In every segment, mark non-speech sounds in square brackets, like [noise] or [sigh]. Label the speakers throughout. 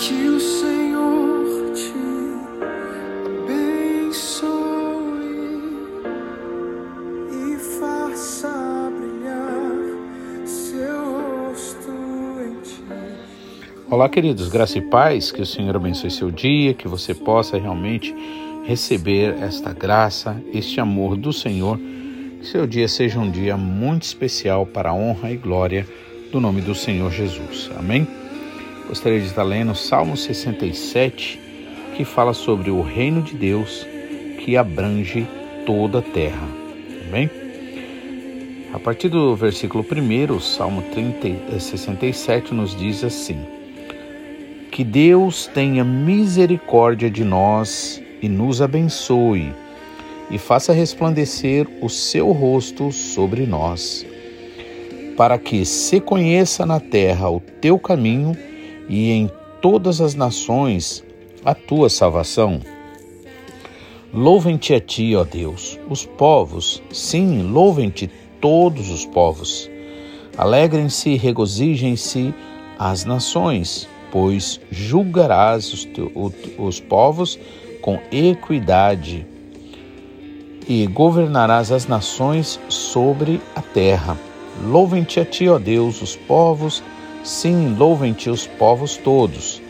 Speaker 1: Que o Senhor te abençoe e faça brilhar seu rosto.
Speaker 2: Olá, queridos, graça e paz, que o Senhor abençoe seu dia, que você possa realmente receber esta graça, este amor do Senhor, que seu dia seja um dia muito especial para a honra e glória do nome do Senhor Jesus. Amém? Gostaria de estar lendo Salmo 67, que fala sobre o reino de Deus que abrange toda a terra. Amém? A partir do versículo 1, o Salmo 30, 67 nos diz assim: Que Deus tenha misericórdia de nós e nos abençoe, e faça resplandecer o seu rosto sobre nós, para que se conheça na terra o teu caminho e em todas as nações a tua salvação. Louvem-te a ti, ó Deus, os povos, sim, louvem-te todos os povos. Alegrem-se e regozijem-se as nações, pois julgarás os, os povos com equidade e governarás as nações sobre a terra. Louvem-te a ti, ó Deus, os povos, louvem-te os povos todos.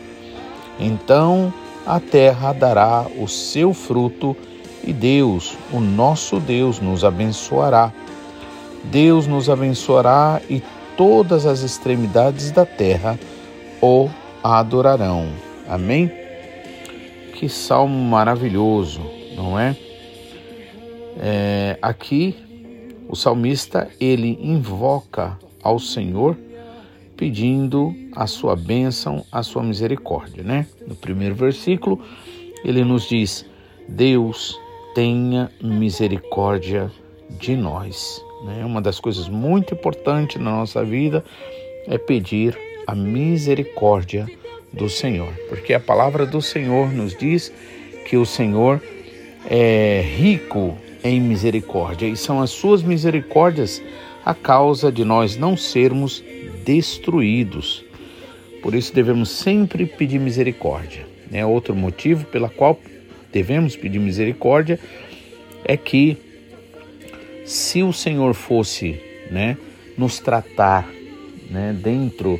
Speaker 2: Então a terra dará o seu fruto e Deus, o nosso Deus, nos abençoará. Deus nos abençoará e todas as extremidades da terra o adorarão. Amém? Que salmo maravilhoso, não é? é aqui o salmista ele invoca ao Senhor pedindo a sua bênção, a sua misericórdia, né? No primeiro versículo, ele nos diz: Deus tenha misericórdia de nós. Né? Uma das coisas muito importantes na nossa vida é pedir a misericórdia do Senhor, porque a palavra do Senhor nos diz que o Senhor é rico em misericórdia e são as suas misericórdias a causa de nós não sermos destruídos. Por isso devemos sempre pedir misericórdia. Né? Outro motivo pela qual devemos pedir misericórdia é que se o Senhor fosse né, nos tratar né, dentro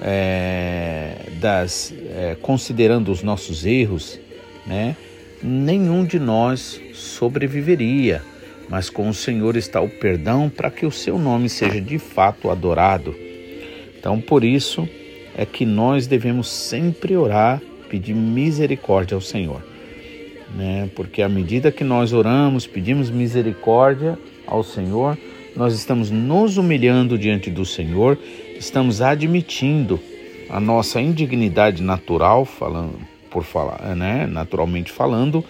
Speaker 2: é, das é, considerando os nossos erros, né, nenhum de nós sobreviveria. Mas com o Senhor está o perdão para que o seu nome seja de fato adorado. Então, por isso é que nós devemos sempre orar, pedir misericórdia ao Senhor. Né? Porque à medida que nós oramos, pedimos misericórdia ao Senhor, nós estamos nos humilhando diante do Senhor, estamos admitindo a nossa indignidade natural, falando por falar, né, naturalmente falando,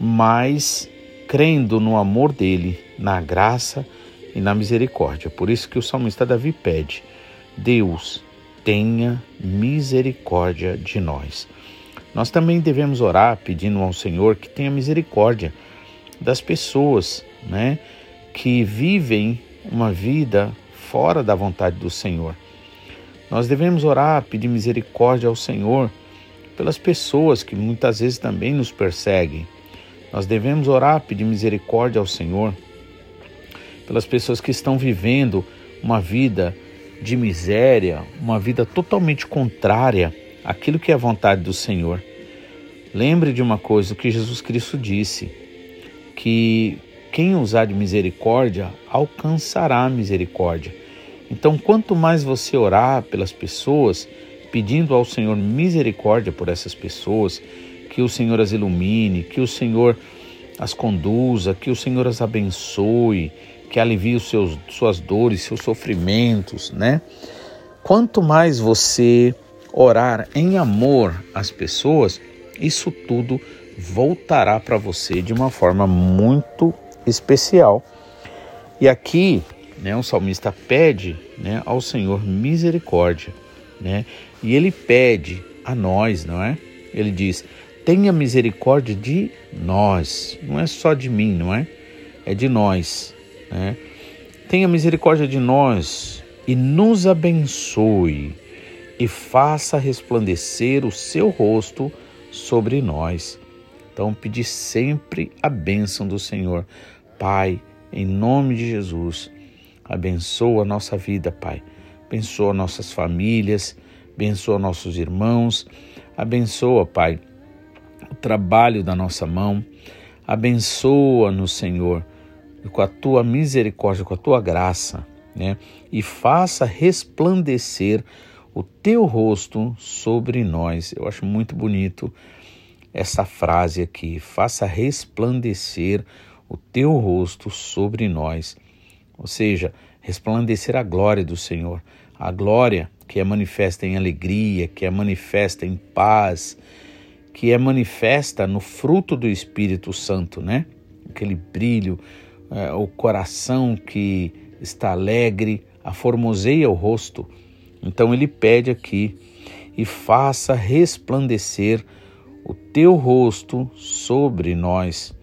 Speaker 2: mas crendo no amor dele, na graça e na misericórdia. Por isso que o salmista Davi pede: Deus, tenha misericórdia de nós. Nós também devemos orar pedindo ao Senhor que tenha misericórdia das pessoas, né, que vivem uma vida fora da vontade do Senhor. Nós devemos orar, pedir misericórdia ao Senhor pelas pessoas que muitas vezes também nos perseguem. Nós devemos orar, pedir misericórdia ao Senhor pelas pessoas que estão vivendo uma vida de miséria, uma vida totalmente contrária àquilo que é a vontade do Senhor. Lembre de uma coisa que Jesus Cristo disse, que quem usar de misericórdia alcançará a misericórdia. Então, quanto mais você orar pelas pessoas, pedindo ao Senhor misericórdia por essas pessoas, que o Senhor as ilumine, que o Senhor as conduza, que o Senhor as abençoe, que alivie os seus, suas dores, seus sofrimentos, né? Quanto mais você orar em amor às pessoas, isso tudo voltará para você de uma forma muito especial. E aqui, né, o salmista pede, né, ao Senhor misericórdia, né? E ele pede a nós, não é? Ele diz: "Tenha misericórdia de nós". Não é só de mim, não é? É de nós. Né? Tenha misericórdia de nós e nos abençoe e faça resplandecer o seu rosto sobre nós. Então, pedir sempre a bênção do Senhor. Pai, em nome de Jesus, abençoa a nossa vida, Pai. Abençoa nossas famílias, abençoa nossos irmãos, abençoa, Pai, o trabalho da nossa mão. Abençoa-nos, Senhor, com a tua misericórdia, com a tua graça, né? E faça resplandecer o teu rosto sobre nós. Eu acho muito bonito essa frase aqui. Faça resplandecer o teu rosto sobre nós. Ou seja, resplandecer a glória do Senhor. A glória que é manifesta em alegria, que é manifesta em paz, que é manifesta no fruto do Espírito Santo, né? Aquele brilho, é, o coração que está alegre, aformoseia o rosto então ele pede aqui: e faça resplandecer o teu rosto sobre nós.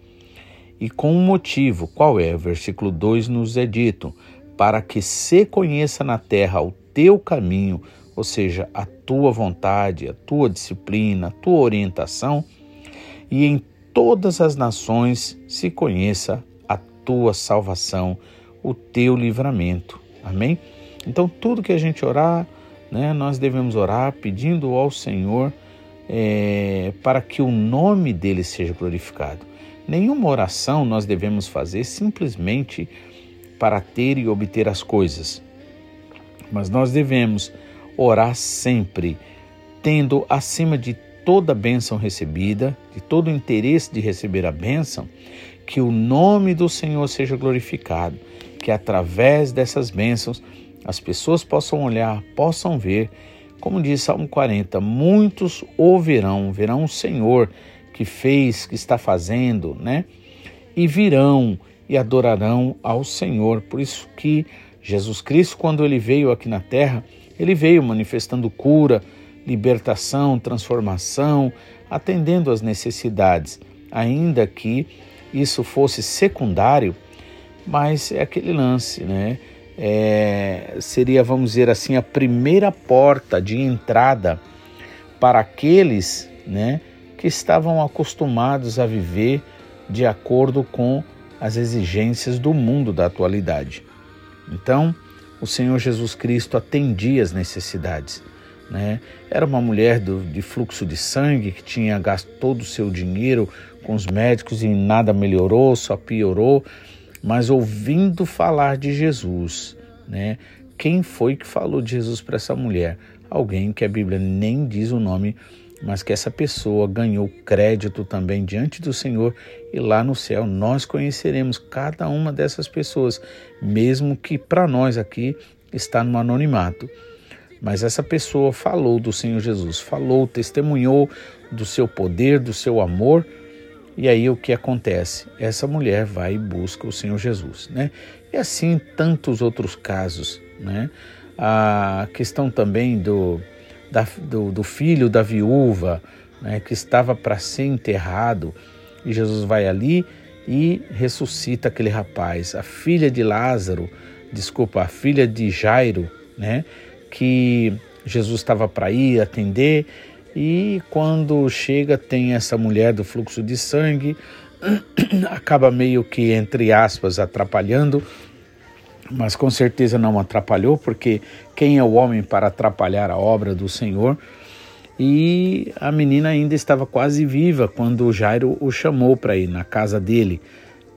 Speaker 2: E com um motivo, qual é? Versículo 2 nos é dito: para que se conheça na terra o teu caminho, ou seja, a tua vontade, a tua disciplina, a tua orientação, e em todas as nações se conheça tua salvação, o teu livramento. Amém? Então, tudo que a gente orar, né, nós devemos orar pedindo ao Senhor é, para que o nome dele seja glorificado. Nenhuma oração nós devemos fazer simplesmente para ter e obter as coisas, mas nós devemos orar sempre, tendo acima de toda bênção recebida, de todo o interesse de receber a bênção, que o nome do Senhor seja glorificado, que através dessas bênçãos as pessoas possam olhar, possam ver. Como diz Salmo 40, muitos ouvirão, verão o Senhor que fez, que está fazendo, né? E virão e adorarão ao Senhor. Por isso que Jesus Cristo, quando ele veio aqui na terra, ele veio manifestando cura, libertação, transformação, atendendo às necessidades, ainda que isso fosse secundário, mas é aquele lance, né? é, seria, vamos dizer assim, a primeira porta de entrada para aqueles né, que estavam acostumados a viver de acordo com as exigências do mundo da atualidade. Então, o Senhor Jesus Cristo atendia as necessidades. Né? Era uma mulher do, de fluxo de sangue que tinha gasto todo o seu dinheiro com os médicos e nada melhorou, só piorou mas ouvindo falar de Jesus, né? Quem foi que falou de Jesus para essa mulher? Alguém que a Bíblia nem diz o nome, mas que essa pessoa ganhou crédito também diante do Senhor e lá no céu nós conheceremos cada uma dessas pessoas, mesmo que para nós aqui está no anonimato. Mas essa pessoa falou do Senhor Jesus, falou, testemunhou do seu poder, do seu amor e aí o que acontece? Essa mulher vai e busca o Senhor Jesus, né? E assim tantos outros casos, né? A questão também do, da, do, do, filho da viúva, né? que estava para ser enterrado, e Jesus vai ali e ressuscita aquele rapaz. A filha de Lázaro, desculpa, a filha de Jairo, né? Que Jesus estava para ir atender e quando chega, tem essa mulher do fluxo de sangue, [clears throat] acaba meio que, entre aspas, atrapalhando, mas com certeza não atrapalhou, porque quem é o homem para atrapalhar a obra do Senhor? E a menina ainda estava quase viva quando Jairo o chamou para ir na casa dele.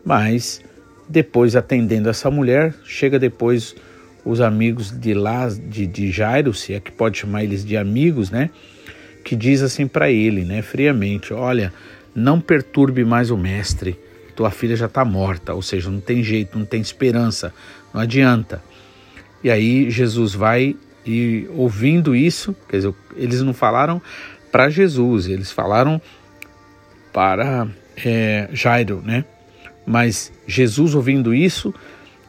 Speaker 2: Mas depois, atendendo essa mulher, chega depois os amigos de lá, de, de Jairo, se é que pode chamar eles de amigos, né? Que diz assim para ele, né, friamente: Olha, não perturbe mais o mestre, tua filha já está morta, ou seja, não tem jeito, não tem esperança, não adianta. E aí Jesus vai e ouvindo isso, quer dizer, eles não falaram para Jesus, eles falaram para é, Jairo, né? Mas Jesus ouvindo isso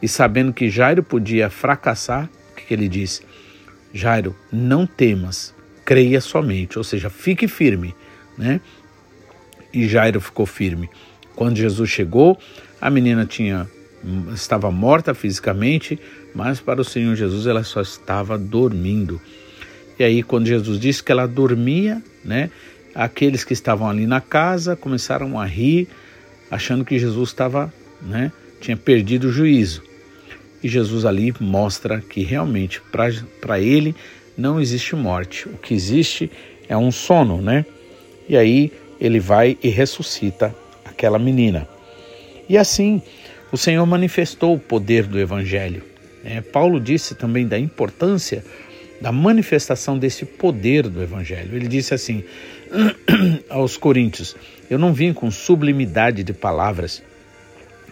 Speaker 2: e sabendo que Jairo podia fracassar, o que, que ele diz? Jairo, não temas, creia somente, ou seja, fique firme, né? E Jairo ficou firme. Quando Jesus chegou, a menina tinha estava morta fisicamente, mas para o Senhor Jesus ela só estava dormindo. E aí, quando Jesus disse que ela dormia, né? Aqueles que estavam ali na casa começaram a rir, achando que Jesus estava, né? Tinha perdido o juízo. E Jesus ali mostra que realmente para ele não existe morte. O que existe é um sono, né? E aí ele vai e ressuscita aquela menina. E assim, o Senhor manifestou o poder do Evangelho. É, Paulo disse também da importância da manifestação desse poder do Evangelho. Ele disse assim [clears throat] aos Coríntios: Eu não vim com sublimidade de palavras,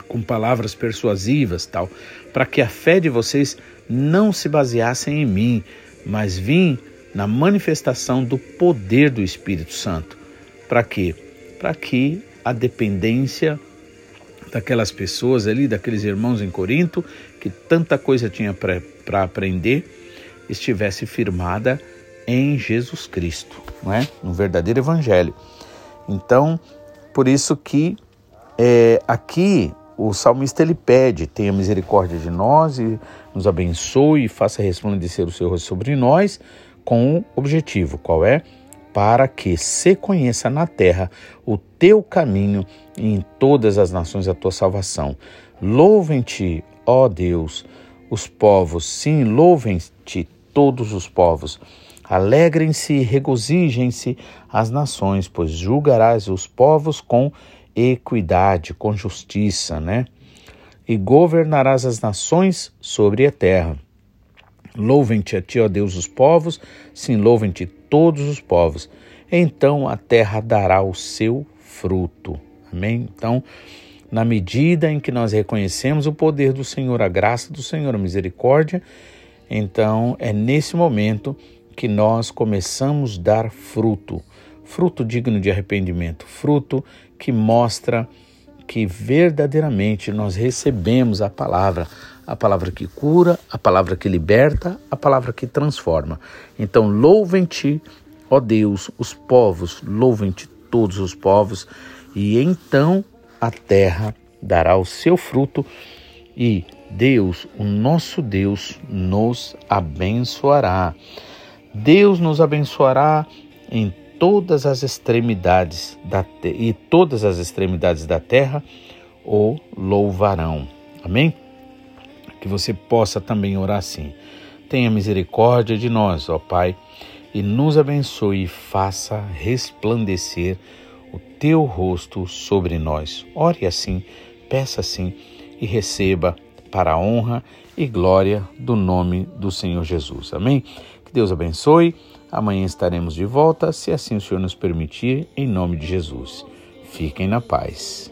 Speaker 2: com palavras persuasivas, tal, para que a fé de vocês não se baseasse em mim, mas vim na manifestação do poder do Espírito Santo. Para quê? Para que a dependência daquelas pessoas ali, daqueles irmãos em Corinto, que tanta coisa tinha para aprender, estivesse firmada em Jesus Cristo, não é? No verdadeiro Evangelho. Então, por isso que é, aqui o salmista ele pede: tenha misericórdia de nós e nos abençoe e faça resplandecer o seu rosto sobre nós, com o objetivo: qual é? Para que se conheça na terra o teu caminho e em todas as nações a tua salvação. Louvem-te, ó Deus, os povos, sim, louvem-te todos os povos. Alegrem-se e regozijem-se as nações, pois julgarás os povos com equidade, com justiça, né? E governarás as nações sobre a terra. Louvem-te a ti, ó Deus, os povos, sim, louvem-te todos os povos. Então a terra dará o seu fruto. Amém? Então, na medida em que nós reconhecemos o poder do Senhor, a graça do Senhor, a misericórdia, então é nesse momento que nós começamos a dar fruto, fruto digno de arrependimento, fruto que mostra que verdadeiramente nós recebemos a palavra, a palavra que cura, a palavra que liberta, a palavra que transforma. Então, louvem-te, ó Deus, os povos, louvem-te todos os povos, e então a terra dará o seu fruto e Deus, o nosso Deus, nos abençoará. Deus nos abençoará em todas as extremidades da e todas as extremidades da terra o louvarão. Amém? Que você possa também orar assim. Tenha misericórdia de nós, ó Pai, e nos abençoe e faça resplandecer o teu rosto sobre nós. Ore assim, peça assim e receba para a honra e glória do nome do Senhor Jesus. Amém? Que Deus abençoe. Amanhã estaremos de volta, se assim o Senhor nos permitir, em nome de Jesus. Fiquem na paz.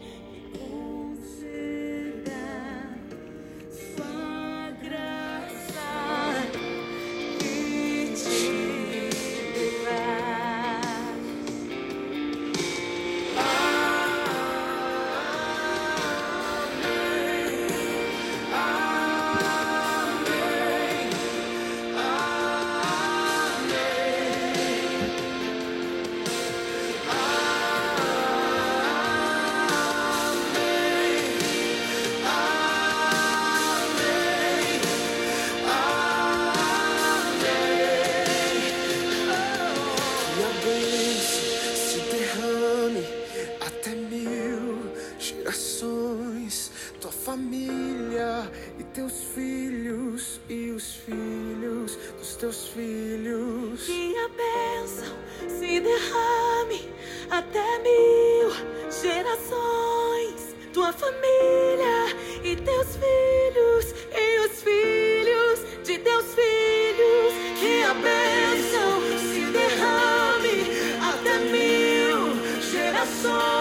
Speaker 3: Bênção